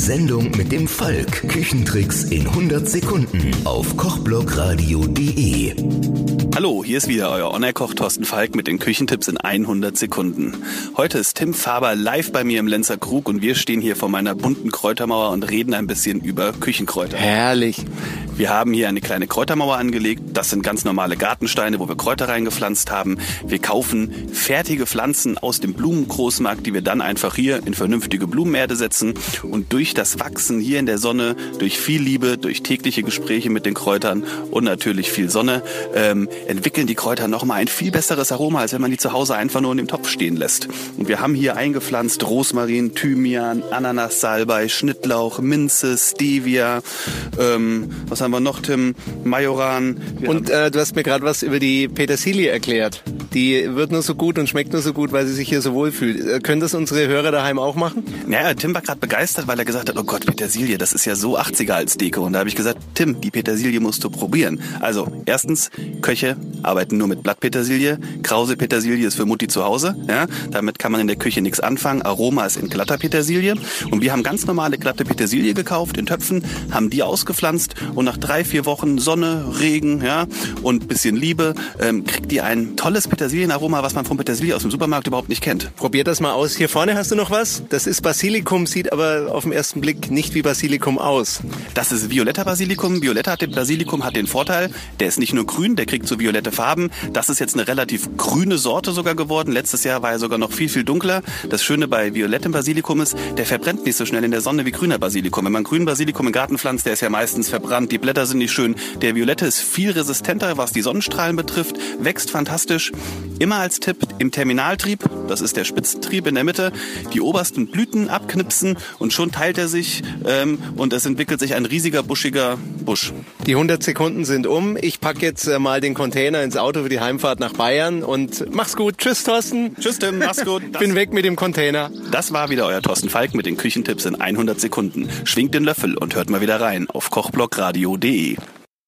Sendung mit dem Falk. Küchentricks in 100 Sekunden auf kochblogradio.de. Hallo, hier ist wieder euer Online-Koch Thorsten Falk mit den Küchentipps in 100 Sekunden. Heute ist Tim Faber live bei mir im Lenzer Krug und wir stehen hier vor meiner bunten Kräutermauer und reden ein bisschen über Küchenkräuter. Herrlich. Wir haben hier eine kleine Kräutermauer angelegt. Das sind ganz normale Gartensteine, wo wir Kräuter reingepflanzt haben. Wir kaufen fertige Pflanzen aus dem Blumengroßmarkt, die wir dann einfach hier in vernünftige Blumenerde setzen. Und durch das Wachsen hier in der Sonne, durch viel Liebe, durch tägliche Gespräche mit den Kräutern und natürlich viel Sonne, ähm, entwickeln die Kräuter nochmal ein viel besseres Aroma, als wenn man die zu Hause einfach nur in dem Topf stehen lässt. Und wir haben hier eingepflanzt Rosmarin, Thymian, Ananas, Salbei, Schnittlauch, Minze, Stevia, ähm, was haben wir noch, Tim? Majoran. Wir Und äh, du hast mir gerade was über die Petersilie erklärt. Die wird nur so gut und schmeckt nur so gut, weil sie sich hier so wohl fühlt. Äh, können das unsere Hörer daheim auch machen? Ja, Tim war gerade begeistert, weil er gesagt hat, oh Gott, Petersilie, das ist ja so 80er als Deko. Und da habe ich gesagt, Tim, die Petersilie musst du probieren. Also, erstens, Köche arbeiten nur mit Blattpetersilie. Krause Petersilie ist für Mutti zu Hause. Ja, damit kann man in der Küche nichts anfangen. Aroma ist in glatter Petersilie. Und wir haben ganz normale glatte Petersilie gekauft in Töpfen, haben die ausgepflanzt und nach drei, vier Wochen Sonne, Regen, ja, und bisschen Liebe, ähm, kriegt die ein tolles Petersilien-Aroma, was man von Petersilie aus dem Supermarkt überhaupt nicht kennt. Probier das mal aus. Hier vorne hast du noch was. Das ist Basilikum, sieht aber auf den ersten Blick nicht wie Basilikum aus. Das ist violetter Basilikum. Violetta hat den Basilikum hat den Vorteil, der ist nicht nur grün, der kriegt so violette Farben. Das ist jetzt eine relativ grüne Sorte sogar geworden. Letztes Jahr war er sogar noch viel, viel dunkler. Das Schöne bei violettem Basilikum ist, der verbrennt nicht so schnell in der Sonne wie grüner Basilikum. Wenn man grünen Basilikum im Garten pflanzt, der ist ja meistens verbrannt. Die Blätter sind nicht schön. Der violette ist viel resistenter, was die Sonnenstrahlen betrifft, wächst fantastisch. Immer als Tipp im Terminaltrieb, das ist der Spitzentrieb in der Mitte, die obersten Blüten abknipsen und schon teilt er sich ähm, und es entwickelt sich ein riesiger, buschiger Busch. Die 100 Sekunden sind um. Ich packe jetzt äh, mal den Container ins Auto für die Heimfahrt nach Bayern und mach's gut. Tschüss, Thorsten. Tschüss Tim, mach's gut. Ich bin weg mit dem Container. Das war wieder euer Thorsten Falk mit den Küchentipps in 100 Sekunden. Schwingt den Löffel und hört mal wieder rein auf kochblockradio.de.